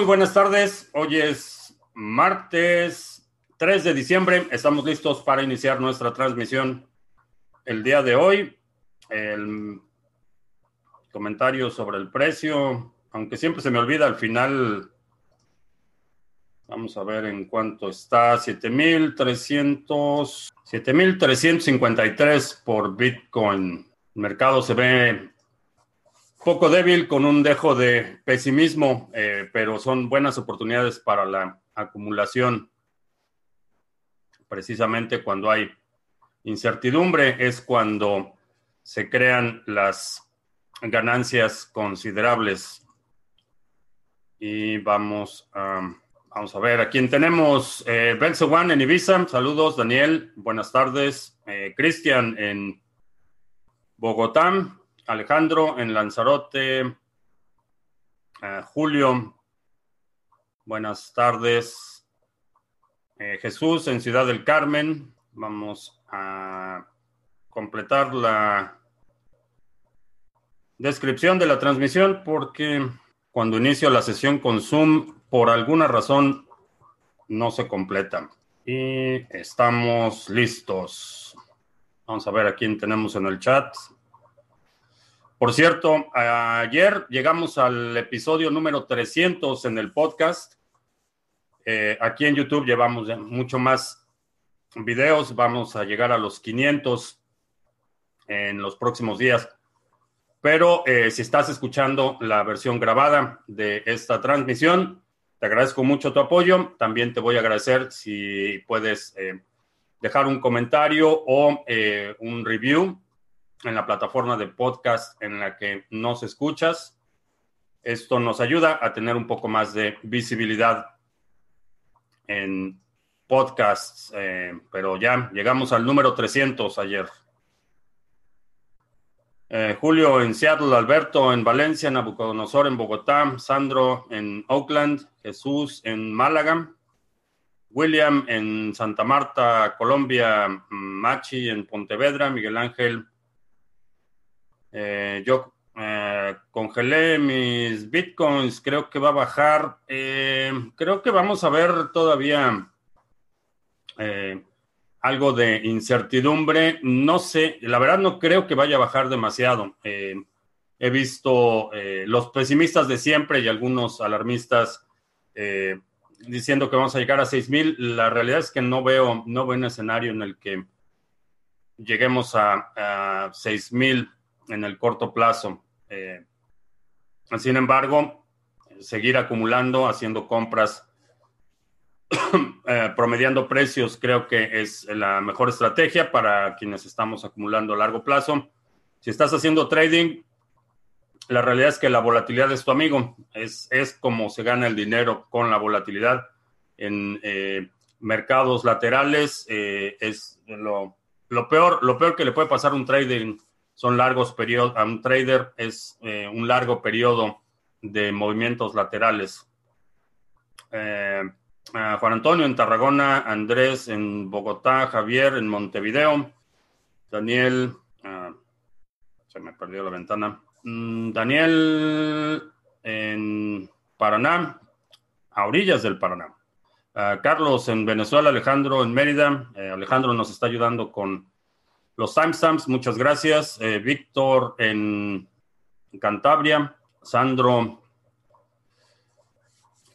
Muy buenas tardes. Hoy es martes 3 de diciembre. Estamos listos para iniciar nuestra transmisión el día de hoy. El comentario sobre el precio, aunque siempre se me olvida al final. Vamos a ver en cuánto está. 7300 7353 por Bitcoin. El mercado se ve poco débil con un dejo de pesimismo, eh, pero son buenas oportunidades para la acumulación. Precisamente cuando hay incertidumbre es cuando se crean las ganancias considerables. Y vamos a, vamos a ver a quién tenemos. Eh, One en Ibiza. Saludos, Daniel. Buenas tardes. Eh, Cristian en Bogotá. Alejandro en Lanzarote. Eh, Julio, buenas tardes. Eh, Jesús en Ciudad del Carmen. Vamos a completar la descripción de la transmisión porque cuando inicio la sesión con Zoom, por alguna razón no se completa. Y estamos listos. Vamos a ver a quién tenemos en el chat. Por cierto, ayer llegamos al episodio número 300 en el podcast. Eh, aquí en YouTube llevamos mucho más videos. Vamos a llegar a los 500 en los próximos días. Pero eh, si estás escuchando la versión grabada de esta transmisión, te agradezco mucho tu apoyo. También te voy a agradecer si puedes eh, dejar un comentario o un review en la plataforma de podcast en la que nos escuchas. Esto nos ayuda a tener un poco más de visibilidad en podcasts, eh, pero ya llegamos al número 300 ayer. Eh, Julio en Seattle, Alberto en Valencia, Nabucodonosor en Bogotá, Sandro en Oakland, Jesús en Málaga, William en Santa Marta, Colombia, Machi en Pontevedra, Miguel Ángel eh, yo eh, congelé mis bitcoins, creo que va a bajar. Eh, creo que vamos a ver todavía algo de incertidumbre. No sé, la verdad no creo que vaya a bajar demasiado. he visto los pesimistas de siempre y algunos alarmistas diciendo que vamos a llegar a 6.000. La realidad es que no veo, no veo un escenario en el que lleguemos a, a 6.000 en el corto plazo. Eh, sin embargo, seguir acumulando, haciendo compras, eh, promediando precios, creo que es la mejor estrategia para quienes estamos acumulando a largo plazo. Si estás haciendo trading, la realidad es que la volatilidad es tu amigo. Es, es como se gana el dinero con la volatilidad. En eh, mercados laterales es lo, lo, peor, lo peor que le puede pasar a un trading son largos periodos, un trader es eh, un largo periodo de movimientos laterales. Eh, Juan Antonio en Tarragona, Andrés en Bogotá, Javier en Montevideo, Daniel, ah, se me perdió la ventana, mm, Daniel en Paraná, a orillas del Paraná. Ah, Carlos en Venezuela, Alejandro en Mérida. Eh, Alejandro nos está ayudando con los timestamps, muchas gracias. Eh, Víctor en Cantabria, Sandro,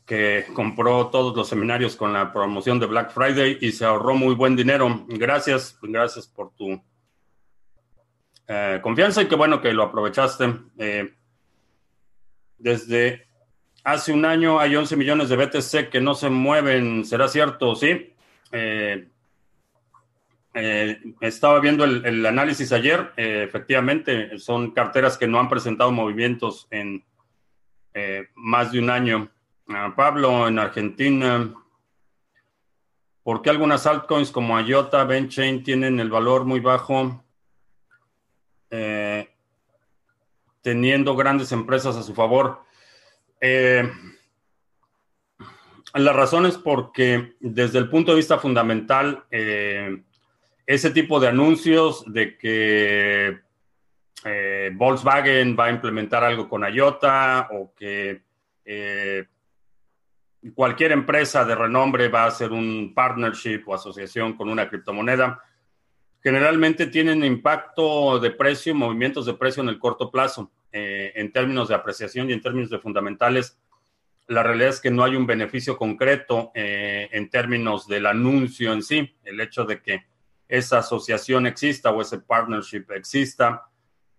que compró todos los seminarios con la promoción de Black Friday y se ahorró muy buen dinero. Gracias, gracias por tu eh, confianza y qué bueno que lo aprovechaste. Eh, desde hace un año hay 11 millones de BTC que no se mueven, ¿será cierto? Sí. Eh, estaba viendo el, análisis ayer, eh, efectivamente, son carteras que no han presentado movimientos en eh, más de un año. Ah, Pablo, en Argentina, ¿por qué algunas altcoins como IOTA, Benchain tienen el valor muy bajo, teniendo grandes empresas a su favor? la razón es porque desde el punto de vista fundamental, ese tipo de anuncios de que eh, Volkswagen va a implementar algo con IOTA o que eh, cualquier empresa de renombre va a hacer un partnership o asociación con una criptomoneda. Generalmente tienen impacto de precio, movimientos de precio en el corto plazo. Eh, en términos de apreciación y en términos de fundamentales, la realidad es que no hay un beneficio concreto eh, en términos del anuncio en sí. El hecho de que esa asociación exista o ese partnership exista,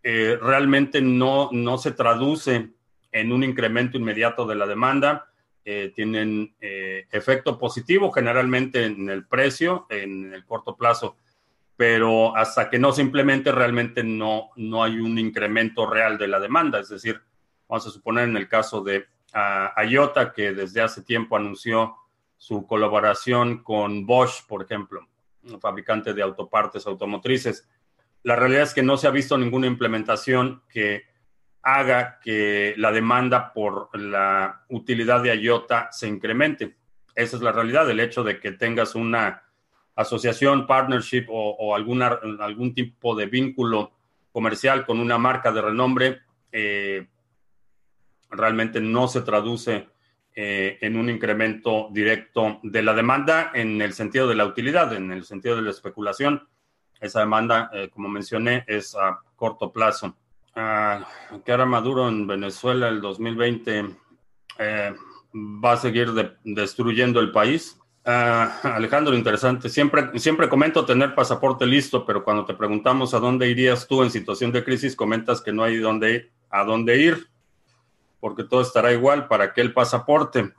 eh, realmente no, no se traduce en un incremento inmediato de la demanda. Eh, tienen efecto positivo generalmente en el precio, en el corto plazo, pero hasta que no se implemente realmente no, no hay un incremento real de la demanda. Es decir, vamos a suponer en el caso de a, IOTA, que desde hace tiempo anunció su colaboración con Bosch, por ejemplo, fabricante de autopartes automotrices. La realidad es que no se ha visto ninguna implementación que haga que la demanda por la utilidad de IOTA se incremente. Esa es la realidad, el hecho de que tengas una asociación, partnership o, alguna, algún tipo de vínculo comercial con una marca de renombre, eh, realmente no se traduce eh, en un incremento directo de la demanda en el sentido de la utilidad, en el sentido de la especulación. Esa demanda, eh, como mencioné, es a corto plazo. Ah, que ahora Maduro en Venezuela el 2020 eh, va a seguir destruyendo el país. Ah, Alejandro, interesante. Siempre, siempre comento tener pasaporte listo, pero cuando te preguntamos a dónde irías tú en situación de crisis, comentas que no hay dónde, a dónde ir porque todo estará igual para que el pasaporte,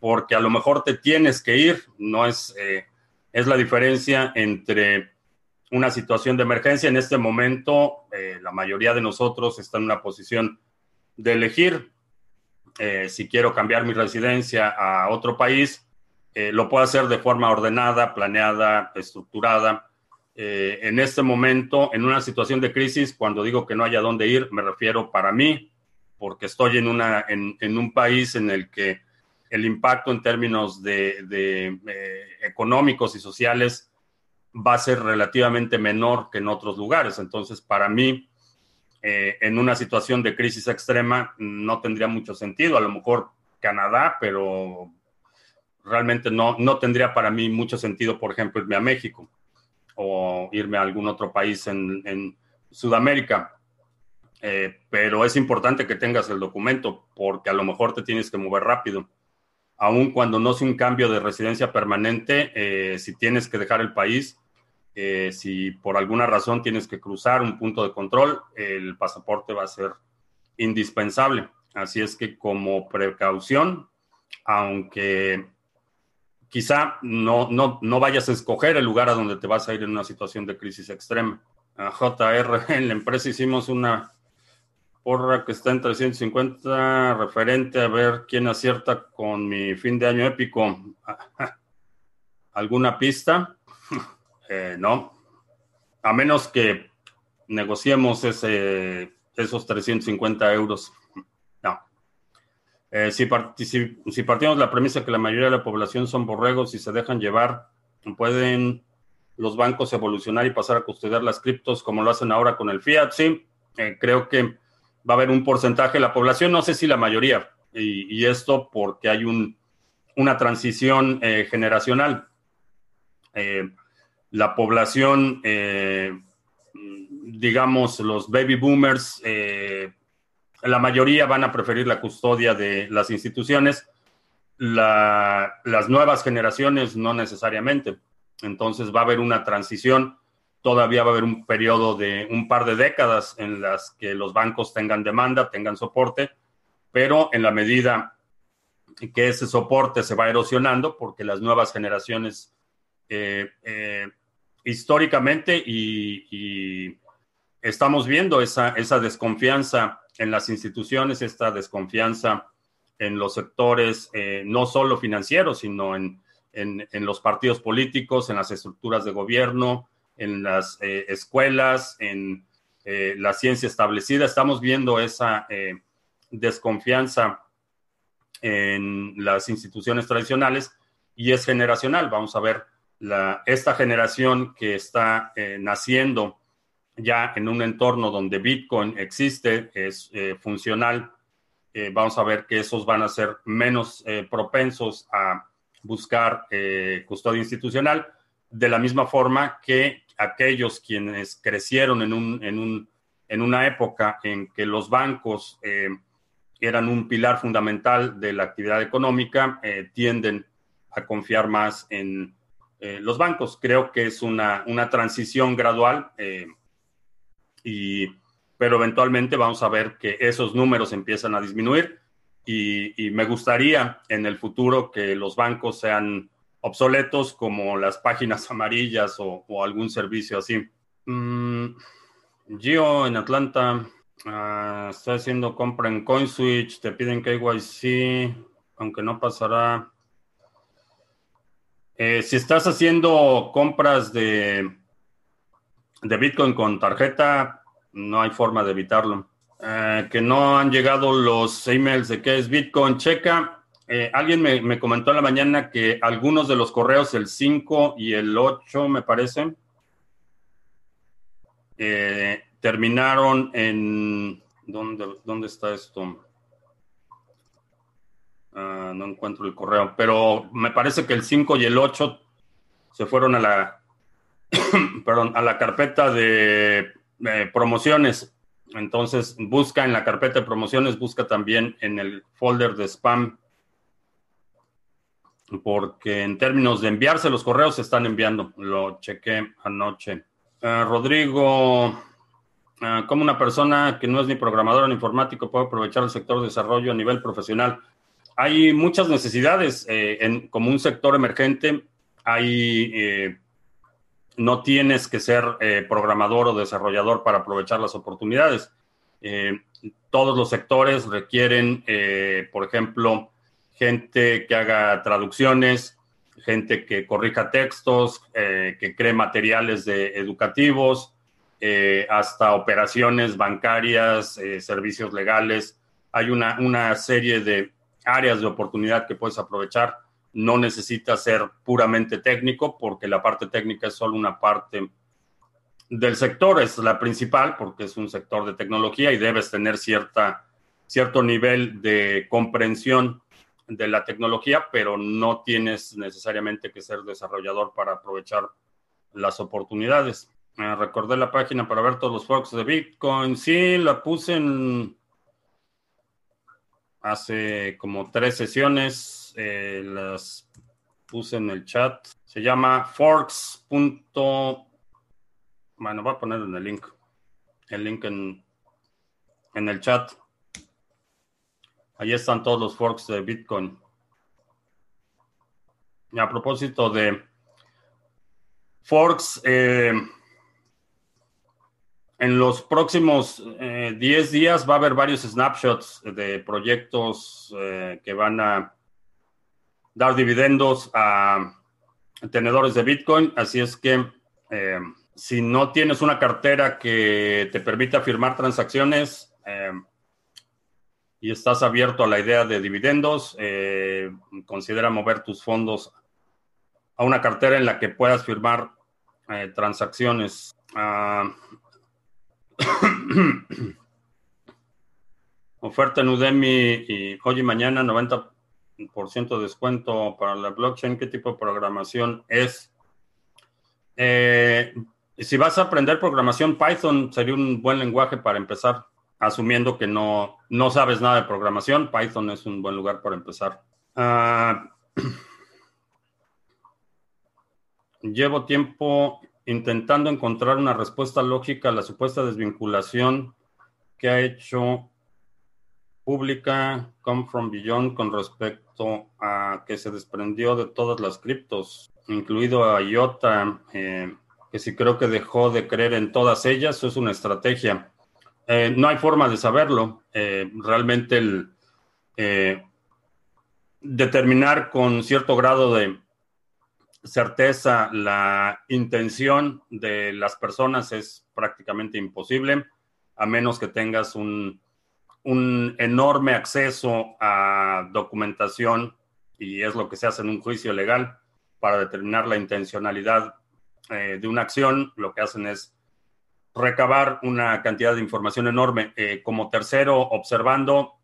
porque a lo mejor te tienes que ir, no es, eh, es la diferencia entre una situación de emergencia. En este momento, eh, la mayoría de nosotros está en una posición de elegir eh, si quiero cambiar mi residencia a otro país. lo puedo hacer de forma ordenada, planeada, estructurada. en este momento, en una situación de crisis, cuando digo que no haya dónde ir, me refiero para mí, porque estoy en, un país en el que el impacto en términos de, de eh, económicos y sociales va a ser relativamente menor que en otros lugares. Entonces, para mí, eh, en una situación de crisis extrema, no tendría mucho sentido. A lo mejor Canadá, pero realmente no, no tendría para mí mucho sentido, por ejemplo, irme a México o irme a algún otro país en Sudamérica. Eh, pero es importante que tengas el documento porque a lo mejor te tienes que mover rápido. Aun cuando no sea un cambio de residencia permanente, eh, si tienes que dejar el país, eh, si por alguna razón tienes que cruzar un punto de control, el pasaporte va a ser indispensable. Así es que como precaución, aunque quizá no, no, no vayas a escoger el lugar a donde te vas a ir en una situación de crisis extrema. A JR, en la empresa hicimos una porra que está en 350, referente a ver quién acierta con mi fin de año épico. ¿Alguna pista? Eh, no. A menos que negociemos ese, esos 350 euros. No. Eh, si, si, partimos de la premisa que la mayoría de la población son borregos y se dejan llevar, pueden los bancos evolucionar y pasar a custodiar las criptos como lo hacen ahora con el fiat. Sí, eh, creo que va a haber un porcentaje de la población, no sé si la mayoría, y, esto porque hay un, una transición eh, generacional. Eh, la población, eh, digamos, los baby boomers, la mayoría van a preferir la custodia de las instituciones, las nuevas generaciones no necesariamente. Entonces va a haber una transición todavía va a haber un periodo de un par de décadas en las que los bancos tengan demanda, tengan soporte, pero en la medida que ese soporte se va erosionando, porque las nuevas generaciones eh, eh, históricamente y, estamos viendo esa, esa desconfianza en las instituciones, esta desconfianza en los sectores, eh, no solo financieros, sino en, en, los partidos políticos, en las estructuras de gobierno, en las eh, escuelas, en eh, la ciencia establecida. Estamos viendo esa eh, desconfianza en las instituciones tradicionales y es generacional. Vamos a ver la, esta generación que está naciendo ya en un entorno donde Bitcoin existe, es funcional vamos a ver que esos van a ser menos propensos a buscar custodia institucional, de la misma forma que aquellos quienes crecieron en, un, en, un, en una época en que los bancos eran un pilar fundamental de la actividad económica, tienden a confiar más en eh, los bancos. Creo que es una, una transición gradual, eh, y, pero eventualmente vamos a ver que esos números empiezan a disminuir y, me gustaría en el futuro que los bancos sean obsoletos como las páginas amarillas o, algún servicio así. Mm, Gio en Atlanta uh, está haciendo compra en CoinSwitch, te piden KYC, aunque no pasará. Eh, si estás haciendo compras de, de Bitcoin con tarjeta, no hay forma de evitarlo. Eh, que no han llegado los emails de qué es Bitcoin, checa. Eh, alguien me, comentó en la mañana que algunos de los correos, el 5 y el 8, me parece, terminaron en... ¿Dónde, ¿Dónde está esto? Ah, no encuentro el correo, pero me parece que el 5 y el 8 se fueron a la, perdón, a la carpeta de promociones. Entonces, busca en la carpeta de promociones, busca también en el folder de spam, porque en términos de enviarse los correos se están enviando. Lo chequé anoche. Ah, Rodrigo, ah, como una persona que no es ni programador ni informático puede aprovechar el sector de desarrollo a nivel profesional? hay muchas necesidades eh, en, como un sector emergente. Hay, eh, no tienes que ser eh, programador o desarrollador para aprovechar las oportunidades. todos los sectores requieren, por ejemplo, gente que haga traducciones, gente que corrija textos, que cree materiales de educativos, hasta operaciones bancarias, servicios legales. Hay una, una serie de áreas de oportunidad que puedes aprovechar. No necesitas ser puramente técnico porque la parte técnica es solo una parte del sector, es la principal porque es un sector de tecnología y debes tener cierta, cierto nivel de comprensión de la tecnología, pero no tienes necesariamente que ser desarrollador para aprovechar las oportunidades. Eh, recordé la página para ver todos los forks de Bitcoin. Sí, la puse en, hace como tres sesiones, eh, las puse en el chat. Se llama forks. Bueno, voy a poner en el link. El link en, en el chat. Ahí están todos los forks de Bitcoin. Y a propósito de forks, eh, en los próximos 10 eh, días va a haber varios snapshots de proyectos eh, que van a dar dividendos a tenedores de Bitcoin. Así es que si no tienes una cartera que te permita firmar transacciones y estás abierto a la idea de dividendos, considera mover tus fondos a una cartera en la que puedas firmar transacciones. Ah, Oferta en Udemy y hoy y mañana 90% de descuento para la blockchain. ¿Qué tipo de programación es? Eh, si vas a aprender programación, Python sería un buen lenguaje para empezar, asumiendo que no, no sabes nada de programación. Python es un buen lugar para empezar. Ah, llevo tiempo intentando encontrar una respuesta lógica a la supuesta desvinculación que ha hecho pública Come From Beyond con respecto a que se desprendió de todas las criptos, incluido a IOTA, eh, que si creo que dejó de creer en todas ellas, eso es una estrategia. Eh, no hay forma de saberlo. Eh, realmente el determinar con cierto grado de certeza la intención de las personas es prácticamente imposible, a menos que tengas un, enorme acceso a documentación y es lo que se hace en un juicio legal para determinar la intencionalidad eh, de una acción. Lo que hacen es recabar una cantidad de información enorme. Eh, como tercero, observando,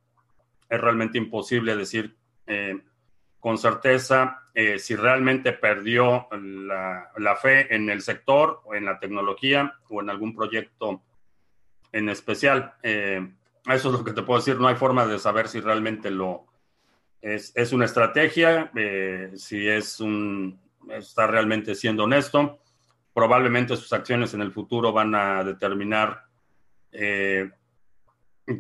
es realmente imposible decir con certeza si realmente perdió la, la, fe en el sector o en la tecnología o en algún proyecto en especial. eso es lo que te puedo decir. No hay forma de saber si realmente lo es, es una estrategia, si es un está realmente siendo honesto. Probablemente sus acciones en el futuro van a determinar eh,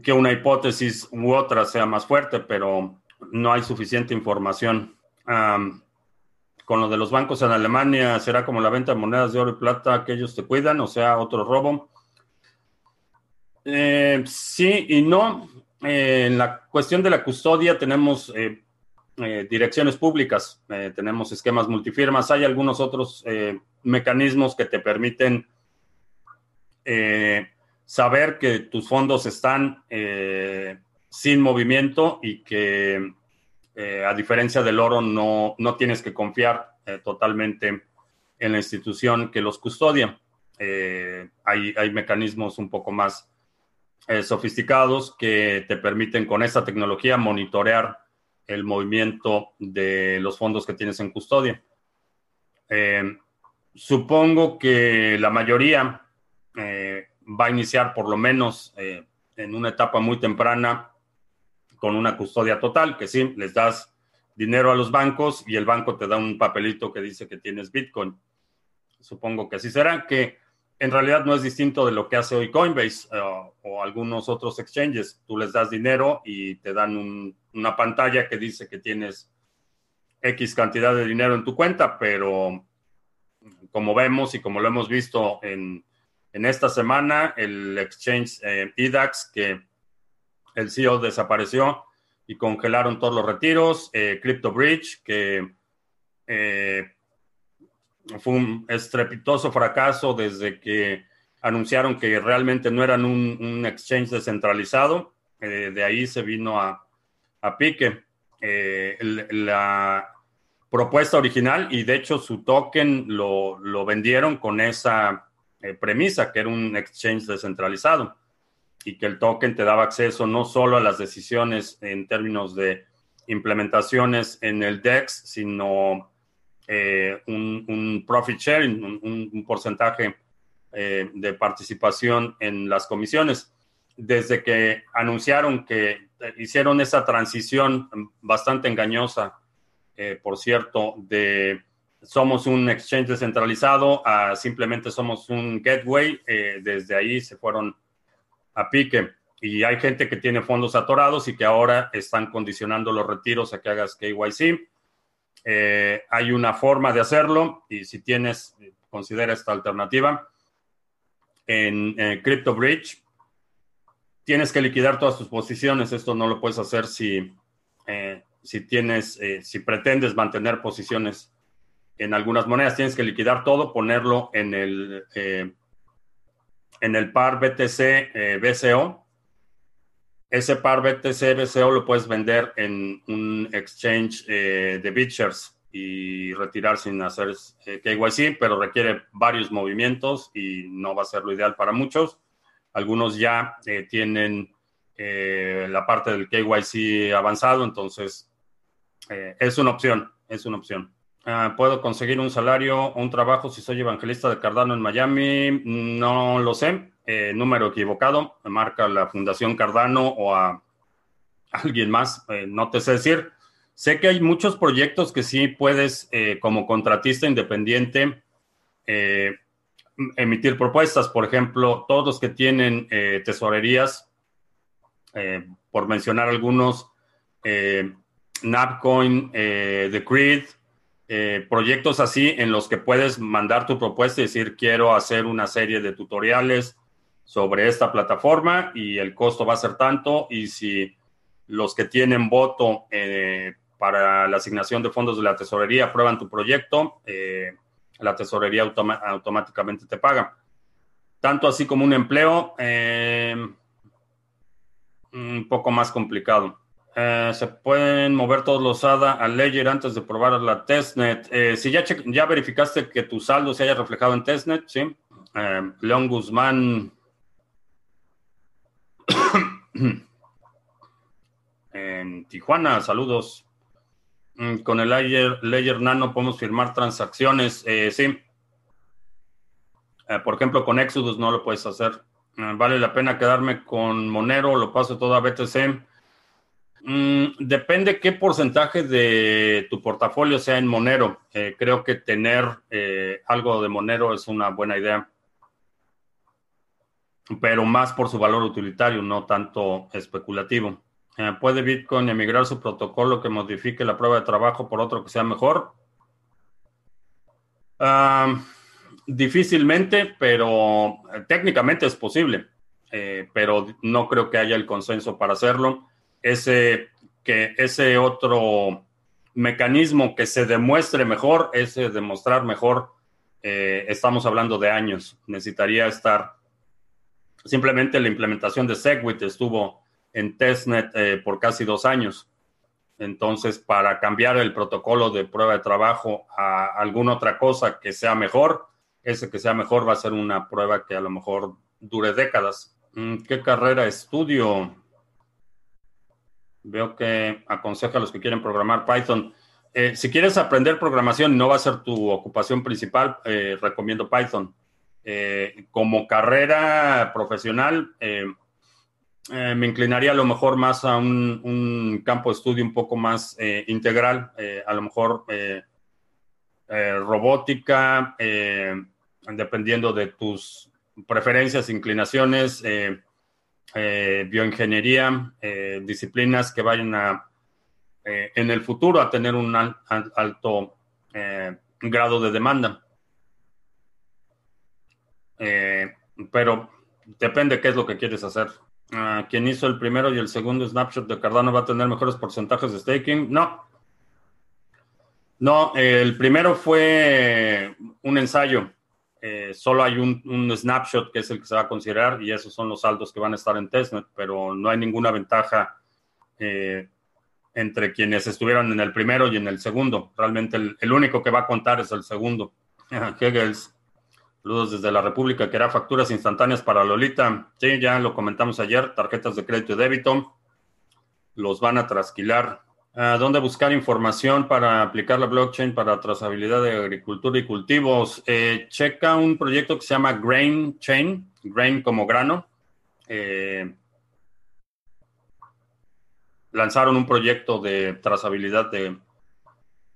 que una hipótesis u otra sea más fuerte, pero no hay suficiente información. con lo de los bancos en Alemania, ¿será como la venta de monedas de oro y plata que ellos te cuidan? O sea, otro robo. Eh, sí y no. Eh, en la cuestión de la custodia tenemos direcciones públicas, eh, tenemos esquemas multifirmas, hay algunos otros eh, mecanismos que te permiten saber que tus fondos están sin movimiento y que a diferencia del oro no, no tienes que confiar totalmente en la institución que los custodia. hay, hay mecanismos un poco más sofisticados que te permiten con esta tecnología monitorear el movimiento de los fondos que tienes en custodia. Eh, supongo que la mayoría eh, va a iniciar por lo menos eh, en una etapa muy temprana con una custodia total, que sí, les das dinero a los bancos y el banco te da un papelito que dice que tienes Bitcoin. Supongo que así será, que en realidad no es distinto de lo que hace hoy Coinbase uh, o algunos otros exchanges. Tú les das dinero y te dan una pantalla que dice que tienes X cantidad de dinero en tu cuenta, pero como vemos y como lo hemos visto en, esta semana, el exchange eh, EDAX, que el CEO desapareció y congelaron todos los retiros, eh, CryptoBridge, que eh, fue un estrepitoso fracaso desde que anunciaron que realmente no eran un, exchange descentralizado. Eh, de ahí se vino a, pique. Eh, la propuesta original y de hecho su token lo, vendieron con esa eh, premisa que era un exchange descentralizado y que el token te daba acceso no solo a las decisiones en términos de implementaciones en el DEX, sino eh, un, profit sharing, un, porcentaje eh, de participación en las comisiones. Desde que anunciaron que hicieron esa transición bastante engañosa, eh, por cierto, de somos un exchange descentralizado a simplemente somos un gateway, desde ahí se fueron a pique. Y hay gente que tiene fondos atorados y que ahora están condicionando los retiros a que hagas KYC eh, hay una forma de hacerlo y si tienes, considera esta alternativa. En CryptoBridge tienes que liquidar todas tus posiciones. Esto no lo puedes hacer si, eh, si tienes, eh, si pretendes mantener posiciones en algunas monedas. Tienes que liquidar todo, ponerlo en el, en el par BTC BCO ese par BTC BCO lo puedes vender en un exchange eh, de BitShares y retirar sin hacer eh, KYC, pero requiere varios movimientos y no va a ser lo ideal para muchos. Algunos ya eh, tienen la parte del KYC avanzado, entonces es una opción, es una opción. Ah, ¿Puedo conseguir un salario o un trabajo si soy evangelista de Cardano en Miami? No lo sé. Eh, número equivocado, me marca la Fundación Cardano o a alguien más, eh, no te sé decir. Sé que hay muchos proyectos que sí puedes, eh, como contratista independiente, emitir propuestas. Por ejemplo, todos los que tienen tesorerías, por mencionar algunos, Napcoin, The Creed, proyectos así en los que puedes mandar tu propuesta y decir quiero hacer una serie de tutoriales sobre esta plataforma y el costo va a ser tanto y si los que tienen voto eh, para la asignación de fondos de la tesorería aprueban tu proyecto, eh, la tesorería automáticamente te paga. Tanto así como un empleo, eh, un poco más complicado. se pueden mover todos los ADA al Ledger antes de probar la testnet. si ya, ya verificaste que tu saldo se haya reflejado en testnet, sí. León Guzmán en Tijuana, saludos. Mm, con el Ledger, Nano podemos firmar transacciones, eh, sí. Eh, por ejemplo, con Exodus no lo puedes hacer. Eh, vale la pena quedarme con Monero, lo paso todo a BTC. Mm, depende qué porcentaje de tu portafolio sea en Monero. creo que tener algo de Monero es una buena idea pero más por su valor utilitario, no tanto especulativo. Eh, ¿Puede Bitcoin emigrar su protocolo que modifique la prueba de trabajo por otro que sea mejor? Ah, difícilmente, pero eh, técnicamente es posible, eh, pero no creo que haya el consenso para hacerlo. Ese, que ese otro mecanismo que se demuestre mejor, ese demostrar mejor, estamos hablando de años. Necesitaría estar Simplemente la implementación de Segwit estuvo en testnet eh, por casi dos años. Entonces, para cambiar el protocolo de prueba de trabajo a alguna otra cosa que sea mejor, ese que sea mejor va a ser una prueba que a lo mejor dure décadas. Mm, ¿Qué carrera estudio? Veo que aconseja a los que quieren programar Python. Eh, si quieres aprender programación no va a ser tu ocupación principal, eh, recomiendo Python. Eh, como carrera profesional, eh, eh, me inclinaría a lo mejor más a un, campo de estudio un poco más integral, a lo mejor robótica, dependiendo de tus preferencias, inclinaciones, bioingeniería, disciplinas que vayan a, en el futuro a tener un alto grado de demanda. Eh, pero depende qué es lo que quieres hacer. Uh, quien hizo el primero y el segundo snapshot de Cardano va a tener mejores porcentajes de staking. No. No, el primero fue un ensayo. Eh, solo hay un, snapshot que es el que se va a considerar y esos son los saldos que van a estar en testnet, pero no hay ninguna ventaja eh, entre quienes estuvieron en el primero y en el segundo. Realmente el, único que va a contar es el segundo. Hegels. Saludos desde la República, que era facturas instantáneas para Lolita. Sí, ya lo comentamos ayer, tarjetas de crédito y débito. Los van a trasquilar. ¿Dónde buscar información para aplicar la blockchain para trazabilidad de agricultura y cultivos? Eh, checa un proyecto que se llama Grain Chain, Grain como grano. Eh, lanzaron un proyecto de trazabilidad de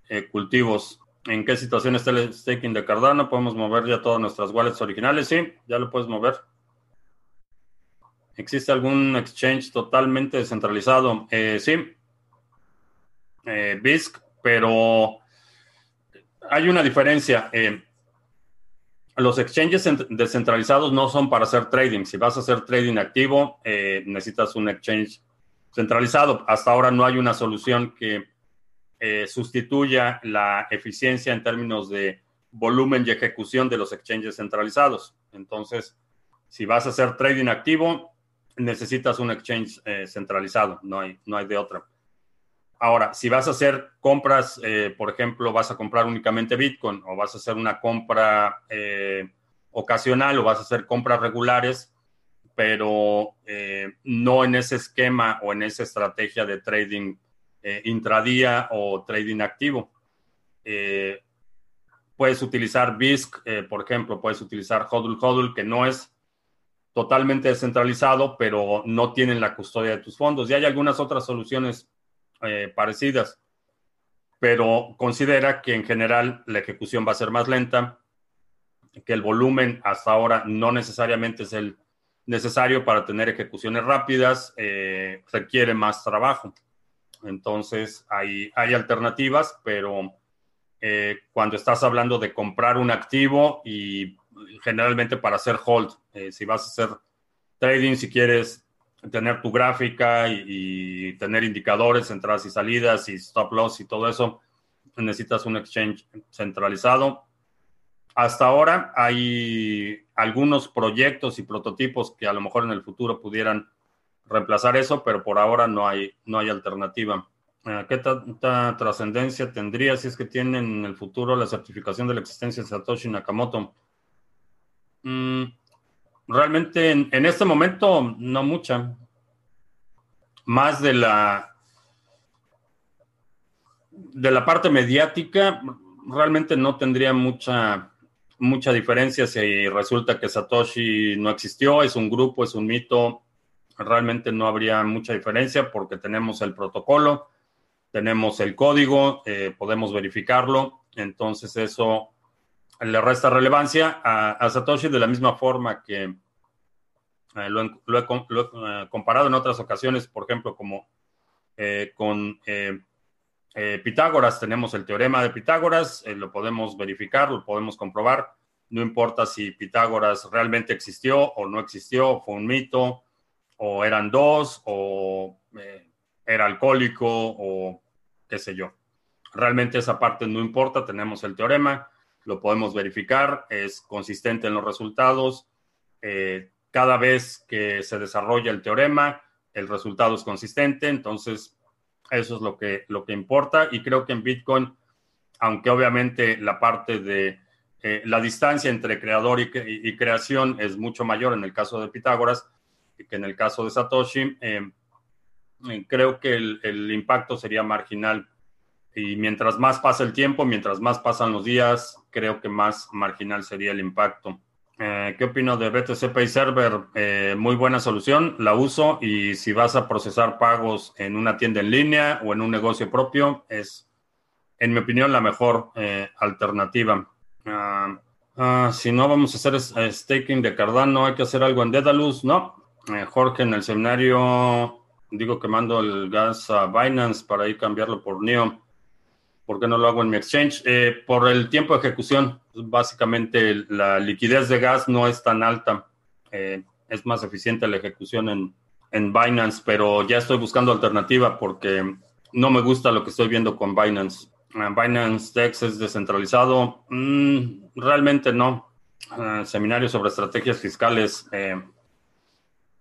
eh, cultivos en qué situación está el staking de Cardano. Podemos mover ya todas nuestras wallets originales. Sí, ya lo puedes mover. ¿Existe algún exchange totalmente descentralizado? Eh, sí. Eh, BISC, pero hay una diferencia. Eh, los exchanges descentralizados no son para hacer trading. Si vas a hacer trading activo, necesitas un exchange centralizado. Hasta ahora no hay una solución que eh, sustituya la eficiencia en términos de volumen y ejecución de los exchanges centralizados. Entonces, si vas a hacer trading activo, necesitas un exchange eh, centralizado, no hay, no hay de otra. Ahora, si vas a hacer compras, eh, por ejemplo, vas a comprar únicamente Bitcoin o vas a hacer una compra ocasional o vas a hacer compras regulares, pero no en ese esquema o en esa estrategia de trading eh, intradía o trading activo. Eh, puedes utilizar BISC, eh, por ejemplo, puedes utilizar HODL HODL, que no es totalmente descentralizado, pero no tienen la custodia de tus fondos. Y hay algunas otras soluciones parecidas, pero considera que en general la ejecución va a ser más lenta, que el volumen hasta ahora no necesariamente es el necesario para tener ejecuciones rápidas, requiere más trabajo. Entonces, hay, hay alternativas, pero eh, cuando estás hablando de comprar un activo y generalmente para hacer hold, eh, si vas a hacer trading, si quieres tener tu gráfica y, tener indicadores, entradas y salidas y stop loss y todo eso, necesitas un exchange centralizado. Hasta ahora hay algunos proyectos y prototipos que a lo mejor en el futuro pudieran reemplazar eso, pero por ahora no hay, no hay alternativa. Eh, ¿Qué tanta trascendencia tendría si es que tienen en el futuro la certificación de la existencia de Satoshi Nakamoto? Mm, realmente en, este momento no mucha. Más de la de la parte mediática, realmente no tendría mucha, mucha diferencia si resulta que Satoshi no existió, es un grupo, es un mito. Realmente no habría mucha diferencia porque tenemos el protocolo, tenemos el código, eh, podemos verificarlo. Entonces eso le resta relevancia a, Satoshi de la misma forma que eh, lo, he, eh, comparado en otras ocasiones, por ejemplo, como con Pitágoras, tenemos el teorema de Pitágoras, lo podemos verificar, lo podemos comprobar. No importa si Pitágoras realmente existió o no existió, fue un mito, o eran dos, o eh, era alcohólico, o qué sé yo. Realmente esa parte no importa, tenemos el teorema, lo podemos verificar, es consistente en los resultados. cada vez que se desarrolla el teorema, el resultado es consistente, entonces eso es lo que, lo que importa y creo que en Bitcoin, aunque obviamente la parte de eh, la distancia entre creador y, creación es mucho mayor en el caso de Pitágoras que en el caso de Satoshi, eh, eh, creo que el, impacto sería marginal. Y mientras más pasa el tiempo, mientras más pasan los días, creo que más marginal sería el impacto. Eh, ¿Qué opino de BTC Pay Server? Muy buena solución, la uso y si vas a procesar pagos en una tienda en línea o en un negocio propio, es, en mi opinión, la mejor alternativa. Ah, ah, si no vamos a hacer staking de Cardano, hay que hacer algo en Dedalus, ¿no? Jorge, en el seminario digo que mando el gas a Binance para ir cambiarlo por NEO. ¿Por qué no lo hago en mi exchange? Eh, por el tiempo de ejecución. Básicamente la liquidez de gas no es tan alta. Eh, es más eficiente la ejecución en, en, Binance, pero ya estoy buscando alternativa porque no me gusta lo que estoy viendo con Binance. Binance Dex es descentralizado. Mm, realmente no. Seminario sobre estrategias fiscales. Eh,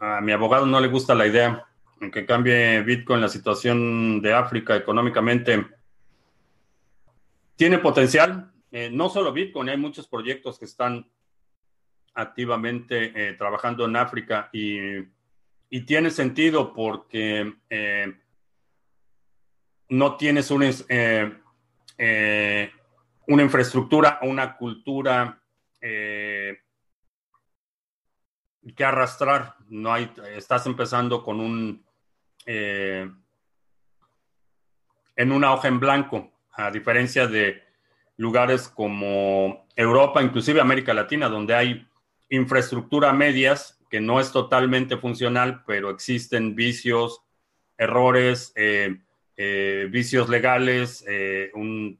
a mi abogado no le gusta la idea en que cambie Bitcoin la situación de África económicamente tiene potencial. Eh, no solo Bitcoin, hay muchos proyectos que están activamente eh, trabajando en África y, tiene sentido porque eh, no tienes una, una infraestructura o una cultura que arrastrar. No hay, estás empezando con un en una hoja en blanco a diferencia de lugares como Europa, inclusive América Latina, donde hay infraestructura medias que no es totalmente funcional, pero existen vicios, errores, eh, eh, vicios legales, eh, un,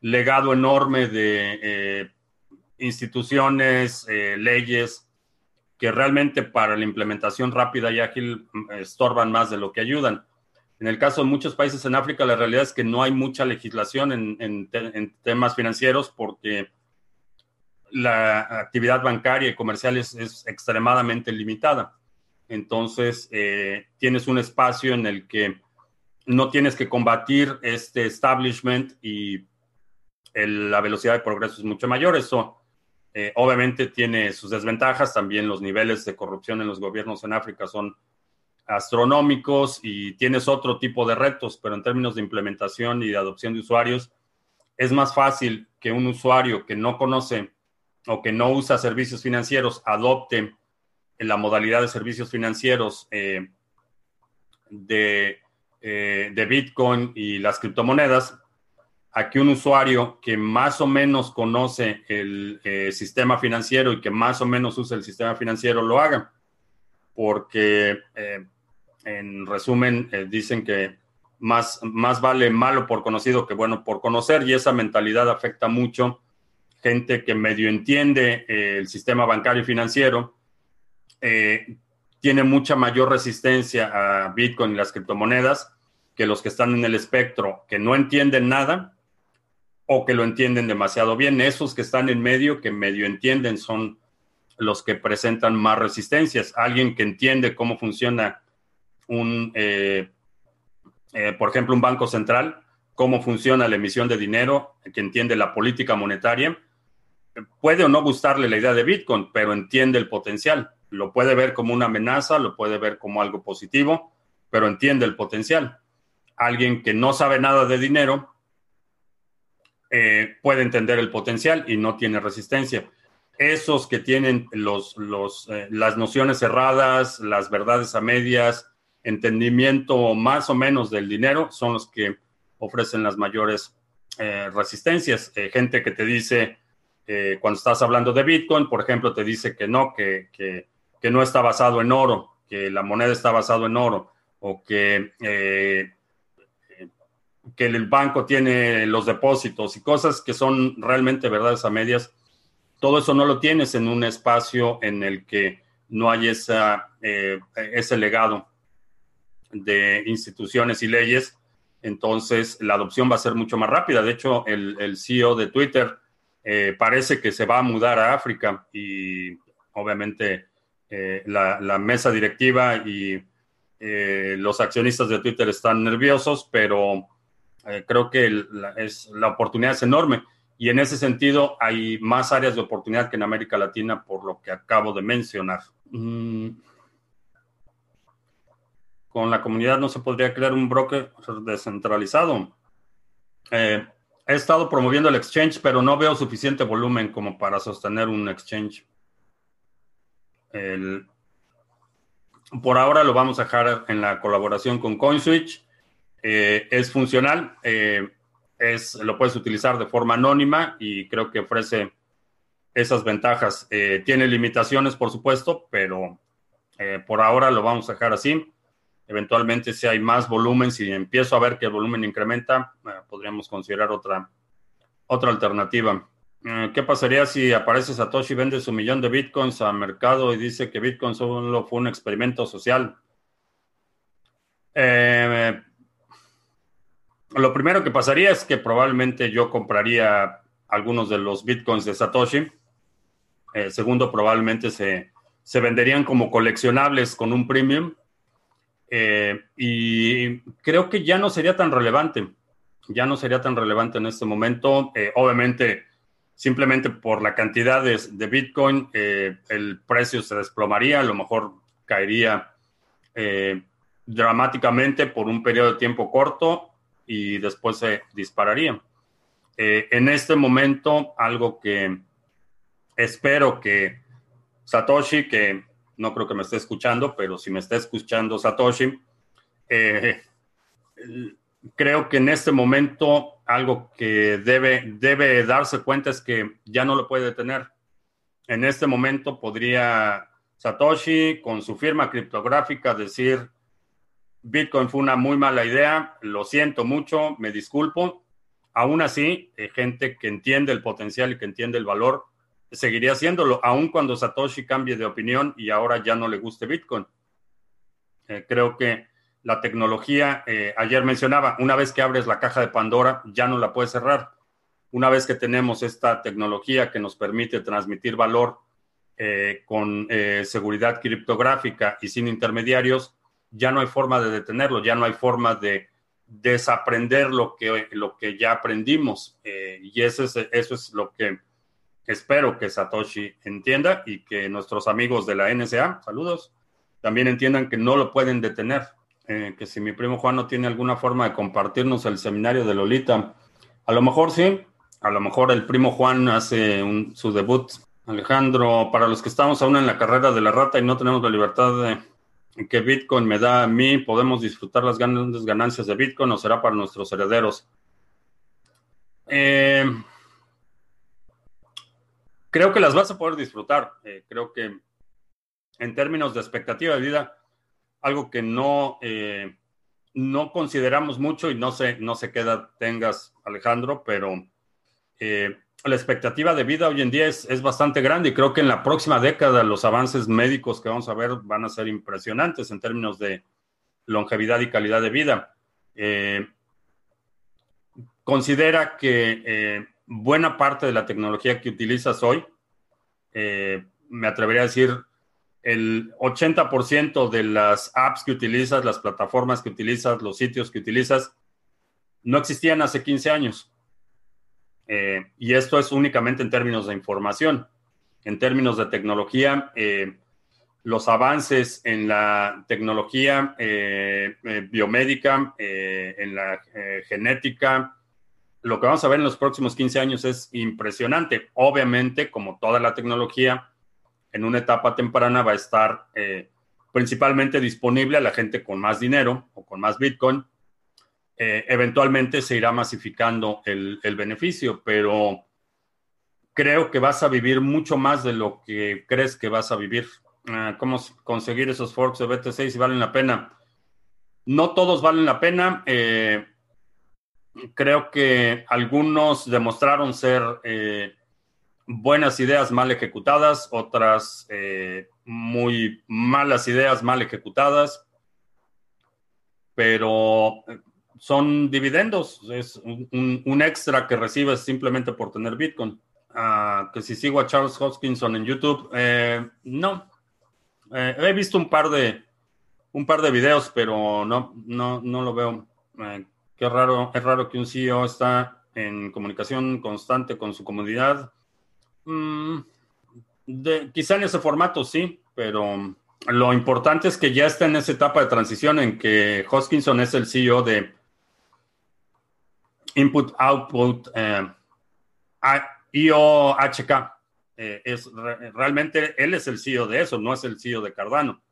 legado enorme de instituciones, leyes que realmente para la implementación rápida y ágil mm, estorban más de lo que ayudan. En el caso de muchos países en África, la realidad es que no hay mucha legislación en, temas financieros porque la actividad bancaria y comercial es, extremadamente limitada. Entonces, eh, tienes un espacio en el que no tienes que combatir este establishment y la velocidad de progreso es mucho mayor. Eso eh, obviamente tiene sus desventajas. También los niveles de corrupción en los gobiernos en África son astronómicos y tienes otro tipo de retos, pero en términos de implementación y de adopción de usuarios, es más fácil que un usuario que no conoce o que no usa servicios financieros adopte la modalidad de servicios financieros eh, de, eh, de, Bitcoin y las criptomonedas a que un usuario que más o menos conoce el eh, sistema financiero y que más o menos usa el sistema financiero lo haga. Porque en resumen, eh, dicen que más, más vale malo por conocido que bueno por conocer y esa mentalidad afecta mucho gente que medio entiende eh, el sistema bancario y financiero, eh, tiene mucha mayor resistencia a Bitcoin y las criptomonedas que los que están en el espectro, que no entienden nada o que lo entienden demasiado bien. Esos que están en medio, que medio entienden, son los que presentan más resistencias. Alguien que entiende cómo funciona un, eh, eh, por ejemplo, un banco central, cómo funciona la emisión de dinero, que entiende la política monetaria. Puede o no gustarle la idea de Bitcoin, pero entiende el potencial. Lo puede ver como una amenaza, lo puede ver como algo positivo, pero entiende el potencial. alguien que no sabe nada de dinero eh, puede entender el potencial y no tiene resistencia. Esos que tienen eh, las nociones cerradas, las verdades a medias, entendimiento más o menos del dinero, son los que ofrecen las mayores eh, resistencias. gente que te dice, cuando estás hablando de Bitcoin, por ejemplo, te dice que no, que, no está basado en oro, que la moneda está basado en oro, o que que el banco tiene los depósitos y cosas que son realmente verdades a medias, todo eso no lo tienes en un espacio en el que no hay esa, eh, ese legado de instituciones y leyes, entonces la adopción va a ser mucho más rápida. De hecho, el, CEO de Twitter eh, parece que se va a mudar a África y obviamente eh, la, la, mesa directiva y los accionistas de Twitter están nerviosos, pero eh, creo que la, es, la oportunidad es enorme y en ese sentido hay más áreas de oportunidad que en América Latina por lo que acabo de mencionar. Mm. Con la comunidad no se podría crear un broker descentralizado. Eh, he estado promoviendo el exchange, pero no veo suficiente volumen como para sostener un exchange. por ahora lo vamos a dejar en la colaboración con CoinSwitch eh, es funcional, eh, es, lo puedes utilizar de forma anónima y creo que ofrece esas ventajas. Eh, tiene limitaciones, por supuesto, pero por ahora lo vamos a dejar así. Eventualmente, si hay más volumen, si empiezo a ver que el volumen incrementa, podríamos considerar otra, otra alternativa. ¿Qué pasaría si aparece Satoshi vende su millón de bitcoins al mercado y dice que Bitcoin solo fue un experimento social? Lo primero que pasaría es que probablemente yo compraría algunos de los bitcoins de Satoshi. Eh, segundo, probablemente se, venderían como coleccionables con un premium. Eh, y creo que ya no sería tan relevante. Ya no sería tan relevante en este momento. Eh, obviamente, simplemente por la cantidad de, de Bitcoin, el precio se desplomaría, a lo mejor caería dramáticamente por un periodo de tiempo corto y después se dispararía. Eh, en este momento, algo que espero que Satoshi, que no creo que me esté escuchando, pero si me está escuchando Satoshi, eh, creo que en este momento algo que debe, debe darse cuenta es que ya no lo puede detener. En este momento podría Satoshi, con su firma criptográfica, decir, Bitcoin fue una muy mala idea, lo siento mucho, me disculpo. Aún así, eh, gente que entiende el potencial y que entiende el valor seguiría haciéndolo, aun cuando Satoshi cambie de opinión y ahora ya no le guste Bitcoin. Eh, creo que la tecnología, eh, ayer mencionaba, una vez que abres la caja de Pandora, ya no la puedes cerrar. Una vez que tenemos esta tecnología que nos permite transmitir valor con seguridad criptográfica y sin intermediarios, ya no hay forma de detenerlo, ya no hay forma de desaprender lo que, lo que ya aprendimos. Eh, y eso es, eso es lo que espero que Satoshi entienda y que nuestros amigos de la NSA, saludos, también entiendan que no lo pueden detener. Eh, que si mi primo Juan no tiene alguna forma de compartirnos el seminario de Lolita, a lo mejor sí, a lo mejor el primo Juan hace su debut. Alejandro, para los que estamos aún en la carrera de la rata y no tenemos la libertad de que Bitcoin me da a mí, podemos disfrutar las grandes ganancias de Bitcoin o será para nuestros herederos. Eh, creo que las vas a poder disfrutar. Eh, creo que en términos de expectativa de vida, algo que no, eh, no consideramos mucho y no sé, no qué tengas, Alejandro, pero la expectativa de vida hoy en día es, bastante grande y creo que en la próxima década los avances médicos que vamos a ver van a ser impresionantes en términos de longevidad y calidad de vida. Eh, considera que eh, buena parte de la tecnología que utilizas hoy, eh, me atrevería a decir, el 80% de las apps que utilizas, las plataformas que utilizas, los sitios que utilizas, no existían hace 15 años. Eh, y esto es únicamente en términos de información. En términos de tecnología, eh, los avances en la tecnología eh, biomédica, en la genética, lo que vamos a ver en los próximos 15 años es impresionante. Obviamente, como toda la tecnología, en una etapa temprana va a estar principalmente disponible a la gente con más dinero o con más Bitcoin. Eventualmente se irá masificando el, beneficio, pero creo que vas a vivir mucho más de lo que crees que vas a vivir. Ah, cómo conseguir esos forks de BT6 si valen la pena. No todos valen la pena. Eh, creo que algunos demostraron ser eh, buenas ideas mal ejecutadas, otras eh, muy malas ideas mal ejecutadas, pero son dividendos, es un, extra que recibes simplemente por tener Bitcoin. Ah, que si sigo a Charles Hoskinson en YouTube, no, eh, he visto un par de un par de videos, pero no, no, no lo veo. Eh, qué raro, es raro que un CEO está en comunicación constante con su comunidad. Mm, quizá en ese formato sí, pero lo importante es que ya está en esa etapa de transición en que Hoskinson es el CEO de Input Output eh, IOHK. Eh, es realmente él es el CEO de eso, no es el CEO de Cardano.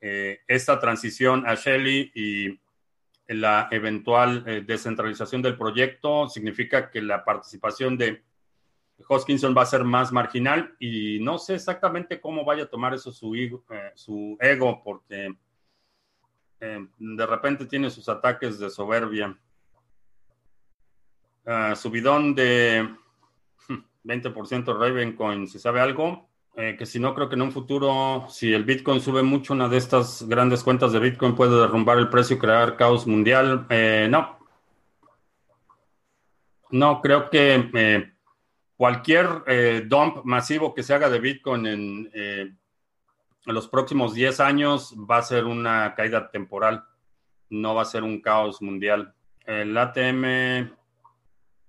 Eh, esta transición a Shelly y la eventual eh, descentralización del proyecto significa que la participación de Hoskinson va a ser más marginal y no sé exactamente cómo vaya a tomar eso su ego, su ego porque de repente tiene sus ataques de soberbia. Ah, subidón de 20% Ravencoin, si sabe algo. Eh, que si no, creo que en un futuro, si el Bitcoin sube mucho, una de estas grandes cuentas de Bitcoin puede derrumbar el precio y crear caos mundial. Eh, no. No, creo que eh, cualquier dump masivo que se haga de Bitcoin en, en, los próximos 10 años va a ser una caída temporal. No va a ser un caos mundial. El ATM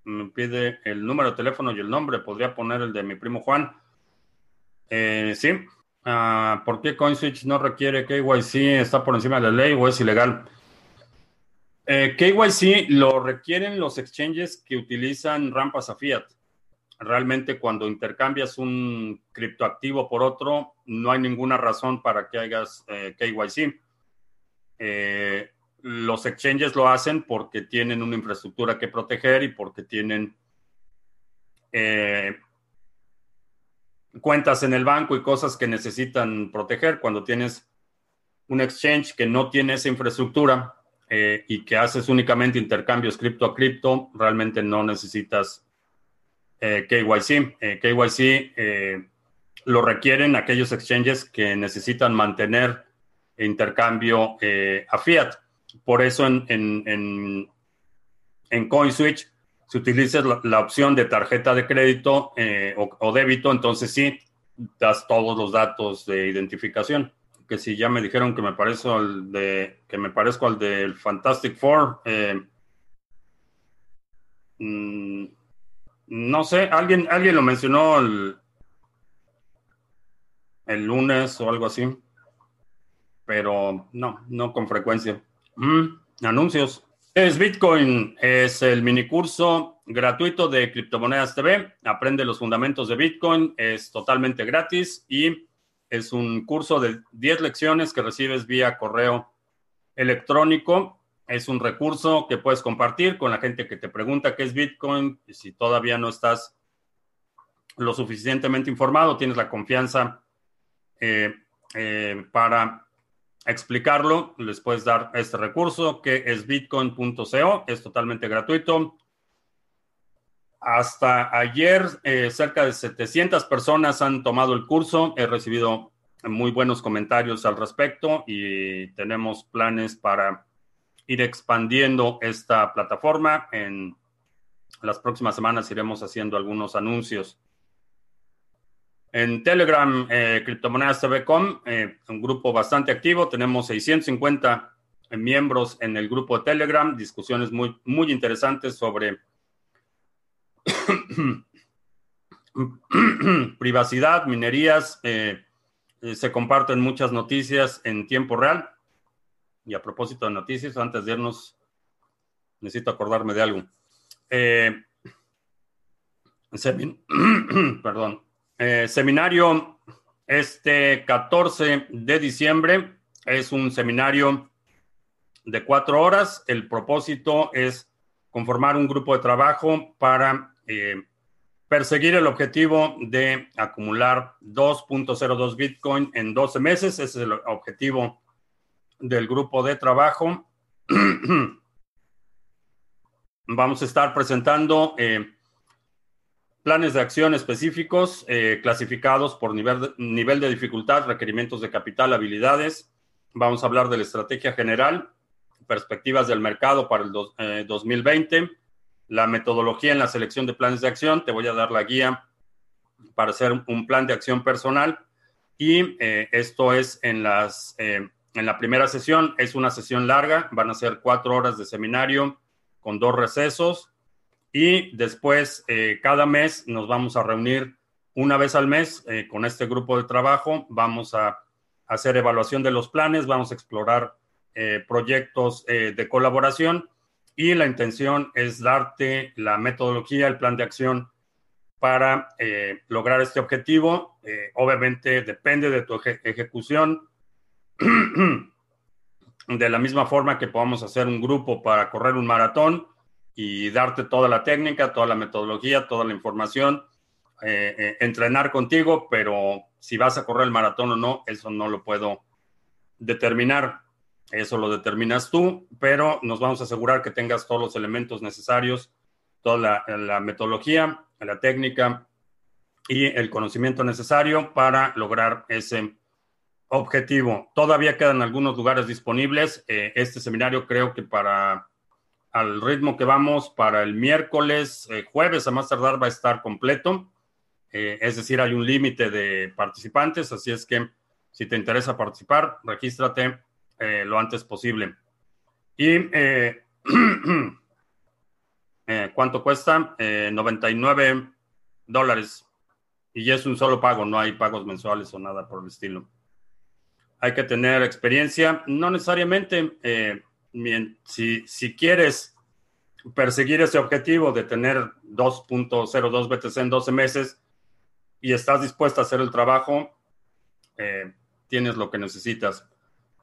me pide el número de teléfono y el nombre. Podría poner el de mi primo Juan. Eh, sí. Uh, ¿Por qué CoinSwitch no requiere KYC? ¿Está por encima de la ley o es ilegal? Eh, KYC lo requieren los exchanges que utilizan rampas a fiat. Realmente cuando intercambias un criptoactivo por otro, no hay ninguna razón para que hagas eh, KYC. Eh, los exchanges lo hacen porque tienen una infraestructura que proteger y porque tienen eh, cuentas en el banco y cosas que necesitan proteger. Cuando tienes un exchange que no tiene esa infraestructura eh, y que haces únicamente intercambios cripto a cripto, realmente no necesitas eh, KYC. KYC lo requieren aquellos exchanges que necesitan mantener intercambio a fiat. Por eso en, en, en, CoinSwitch si utilizas la, opción de tarjeta de crédito eh, o, débito, entonces sí, das todos los datos de identificación. Que si ya me dijeron que me parezco al de que me parezco al del Fantastic Four, eh, mm, no sé, alguien, alguien lo mencionó el lunes o algo así, pero no, no con frecuencia. Anuncios. Es Bitcoin, es el mini curso gratuito de Criptomonedas TV. Aprende los fundamentos de Bitcoin, es totalmente gratis y es un curso de 10 lecciones que recibes vía correo electrónico. Es un recurso que puedes compartir con la gente que te pregunta qué es Bitcoin. Y si todavía no estás lo suficientemente informado, tienes la confianza eh, eh, para explicarlo, les puedes dar este recurso que es bitcoin.co, es totalmente gratuito. Hasta ayer, eh, cerca de 700 personas han tomado el curso. He recibido muy buenos comentarios al respecto y tenemos planes para ir expandiendo esta plataforma. En las próximas semanas iremos haciendo algunos anuncios. En Telegram, eh, Criptomonedas TV.com, eh, un grupo bastante activo. Tenemos 650 miembros en el grupo de Telegram, discusiones muy, muy interesantes sobre privacidad, minerías, eh, se comparten muchas noticias en tiempo real. Y a propósito de noticias, antes de irnos, necesito acordarme de algo. perdón. Seminario este 14 de diciembre es un seminario de cuatro horas. El propósito es conformar un grupo de trabajo para eh, perseguir el objetivo de acumular 2.02 Bitcoin en 12 meses. Ese es el objetivo del grupo de trabajo. Vamos a estar presentando eh, planes de acción específicos eh, clasificados por nivel de, nivel de dificultad, requerimientos de capital, habilidades. Vamos a hablar de la estrategia general, perspectivas del mercado para el 2020, eh, la metodología en la selección de planes de acción. Te voy a dar la guía para hacer un plan de acción personal. Y eh, esto es en, las, en la primera sesión. Es una sesión larga. Van a ser cuatro horas de seminario con dos recesos y después, eh, cada mes nos vamos a reunir una vez al mes eh, con este grupo de trabajo. Vamos a hacer evaluación de los planes, vamos a explorar eh, proyectos de colaboración y la intención es darte la metodología, el plan de acción para lograr este objetivo. obviamente depende de tu ejecución. de la misma forma que podamos hacer un grupo para correr un maratón, y darte toda la técnica, toda la metodología, toda la información, eh, eh, entrenar contigo, pero si vas a correr el maratón o no, eso no lo puedo determinar. Eso lo determinas tú, pero nos vamos a asegurar que tengas todos los elementos necesarios, toda la, la metodología, la técnica y el conocimiento necesario para lograr ese objetivo. Todavía quedan algunos lugares disponibles. Eh, este seminario creo que para al ritmo que vamos para el miércoles, eh, jueves a más tardar va a estar completo. Eh, es decir, hay un límite de participantes, así es que si te interesa participar, regístrate eh, lo antes posible. ¿Y cuánto cuesta? 99 dólares. Y es un solo pago, no hay pagos mensuales o nada por el estilo. Hay que tener experiencia, no necesariamente si, quieres perseguir ese objetivo de tener 2.02 BTC en 12 meses y estás dispuesto a hacer el trabajo, eh, tienes lo que necesitas.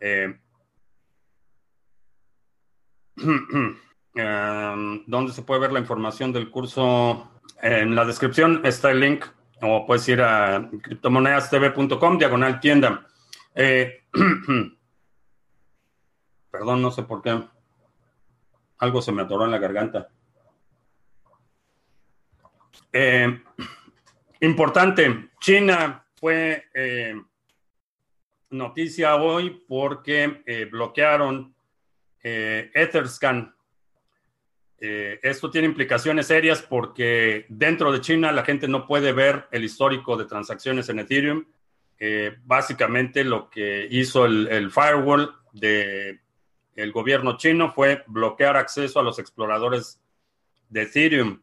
Eh, em, ¿Dónde se puede ver la información del curso? En la descripción está el link o puedes ir a criptomonedastv.com, diagonal tienda. Eh, Perdón, no sé por qué. Algo se me atoró en la garganta. Eh, importante, China fue eh, noticia hoy porque eh, bloquearon Etherscan. esto tiene implicaciones serias porque dentro de China la gente no puede ver el histórico de transacciones en Ethereum. básicamente lo que hizo el firewall de el gobierno chino fue bloquear acceso a los exploradores de Ethereum.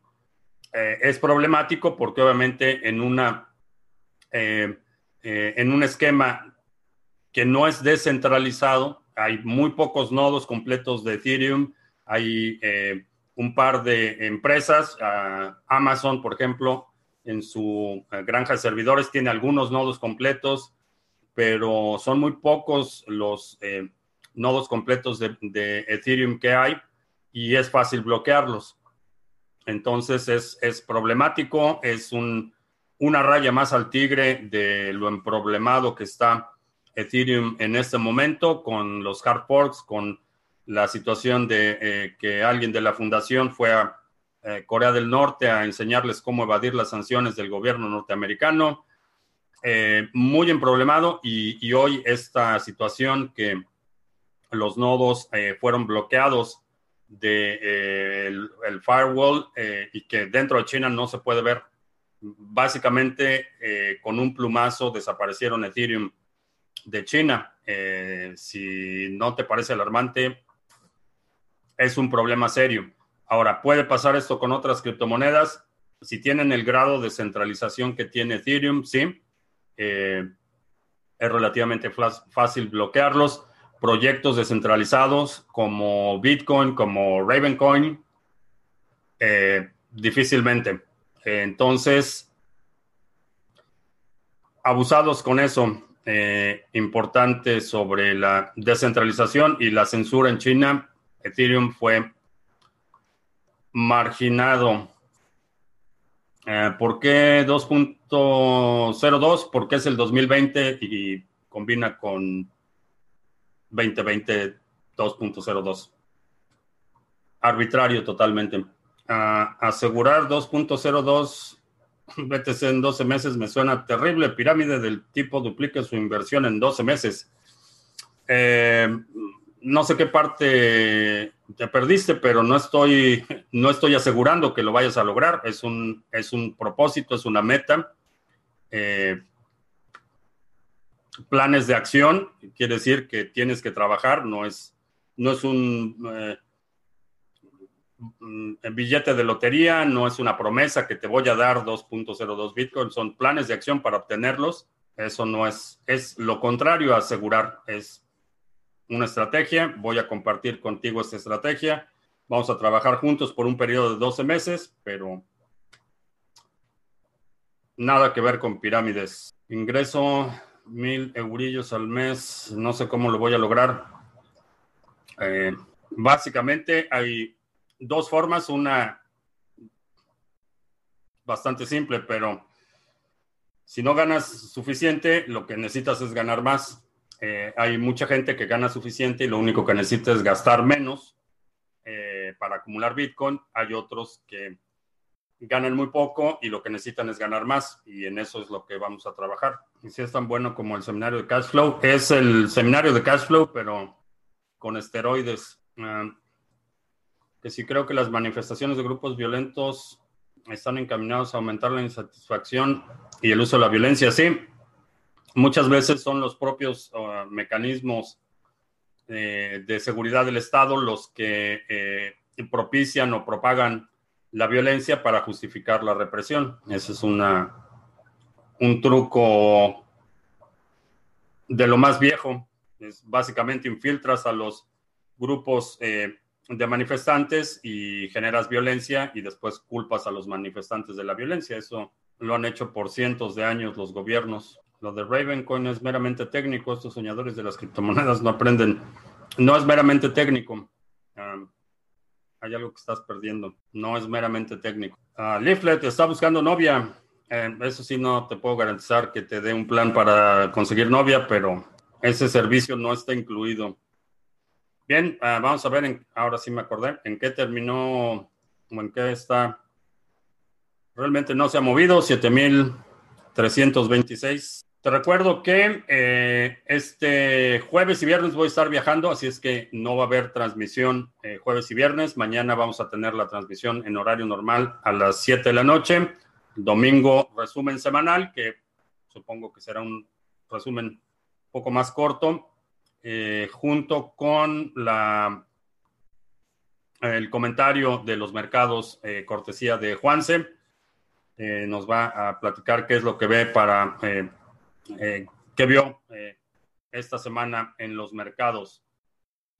Eh, es problemático porque obviamente en, una, eh, eh, en un esquema que no es descentralizado, hay muy pocos nodos completos de Ethereum, hay un par de empresas, ah, Amazon, por ejemplo, en su granja de servidores tiene algunos nodos completos, pero son muy pocos los nodos completos de, Ethereum que hay y es fácil bloquearlos. Entonces es, problemático, es un, una raya más al tigre de lo emproblemado que está Ethereum en este momento con los hard forks, con la situación de eh, que alguien de la fundación fue a eh, Corea del Norte a enseñarles cómo evadir las sanciones del gobierno norteamericano. Eh, muy emproblemado y hoy esta situación que los nodos eh, fueron bloqueados de, eh, el, firewall eh, y que dentro de China no se puede ver. Básicamente, con un plumazo desaparecieron Ethereum de China. si no te parece alarmante, es un problema serio. Ahora, puede pasar esto con otras criptomonedas. Si tienen el grado de centralización que tiene Ethereum, sí. es relativamente fácil bloquearlos. Proyectos descentralizados como Bitcoin, como Ravencoin, eh, difícilmente. Entonces, abusados con eso. Eh, importante sobre la descentralización y la censura en China. Ethereum fue marginado. Eh, ¿Por qué 2.02? Porque es el 2020 y combina con 2020 2.02. Arbitrario totalmente. Ah, asegurar 2.02 BTC en 12 meses me suena terrible. Pirámide del tipo duplique su inversión en 12 meses. Eh, no sé qué parte te perdiste, pero no estoy, no estoy asegurando que lo vayas a lograr. Es un, es un propósito, es una meta. Eh, planes de acción, quiere decir que tienes que trabajar, no es, no es un eh, billete de lotería, no es una promesa que te voy a dar 2.02 Bitcoin, son planes de acción para obtenerlos. Eso no es, es lo contrario a asegurar, es una estrategia, voy a compartir contigo esta estrategia, vamos a trabajar juntos por un periodo de 12 meses, pero nada que ver con pirámides. Ingreso mil eurillos al mes, no sé cómo lo voy a lograr. Eh, básicamente hay dos formas, una bastante simple, pero si no ganas suficiente, lo que necesitas es ganar más. Eh, hay mucha gente que gana suficiente y lo único que necesita es gastar menos eh, para acumular Bitcoin. Hay otros que ganan muy poco y lo que necesitan es ganar más y en eso es lo que vamos a trabajar. Y si es tan bueno como el seminario de cash flow, es el seminario de cash flow, pero con esteroides. Ah, que si creo que las manifestaciones de grupos violentos están encaminados a aumentar la insatisfacción y el uso de la violencia. Sí, muchas veces son los propios uh, mecanismos eh, de seguridad del Estado los que eh, propician o propagan la violencia para justificar la represión. Ese es una, un truco de lo más viejo. Es básicamente infiltras a los grupos eh, de manifestantes y generas violencia y después culpas a los manifestantes de la violencia. Eso lo han hecho por cientos de años los gobiernos. Lo de Ravencoin es meramente técnico. Estos soñadores de las criptomonedas no aprenden. No es meramente técnico. Hay algo que estás perdiendo. No es meramente técnico. Uh, Leaflet está buscando novia. Eh, eso sí, no te puedo garantizar que te dé un plan para conseguir novia, pero ese servicio no está incluido. Bien, ah, vamos a ver, ahora sí me acordé, en qué terminó o en qué está. Realmente no se ha movido, 7326. Te recuerdo que eh, este jueves y viernes voy a estar viajando, así es que no va a haber transmisión eh, jueves y viernes. Mañana vamos a tener la transmisión en horario normal a las 7 de la noche. Domingo, resumen semanal, que supongo que será un resumen un poco más corto, eh, junto con la, el comentario de los mercados, cortesía de Juanse. nos va a platicar qué es lo que ve para eh, que vio eh, esta semana en los mercados.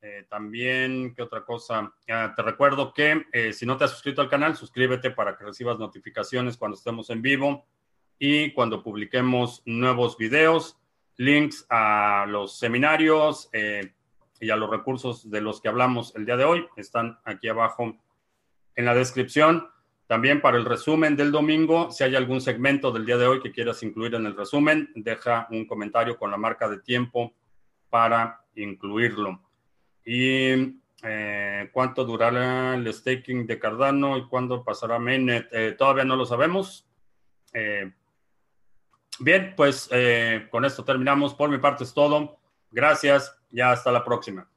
Eh, también, ¿qué otra cosa? Ah, te recuerdo que si no te has suscrito al canal, suscríbete para que recibas notificaciones cuando estemos en vivo y cuando publiquemos nuevos videos, links a los seminarios y a los recursos de los que hablamos el día de hoy están aquí abajo en la descripción. También para el resumen del domingo, si hay algún segmento del día de hoy que quieras incluir en el resumen, deja un comentario con la marca de tiempo para incluirlo. Y eh, cuánto durará el staking de Cardano y cuándo pasará Mainnet, eh, todavía no lo sabemos. Eh, bien, pues con esto terminamos. Por mi parte es todo. Gracias y hasta la próxima.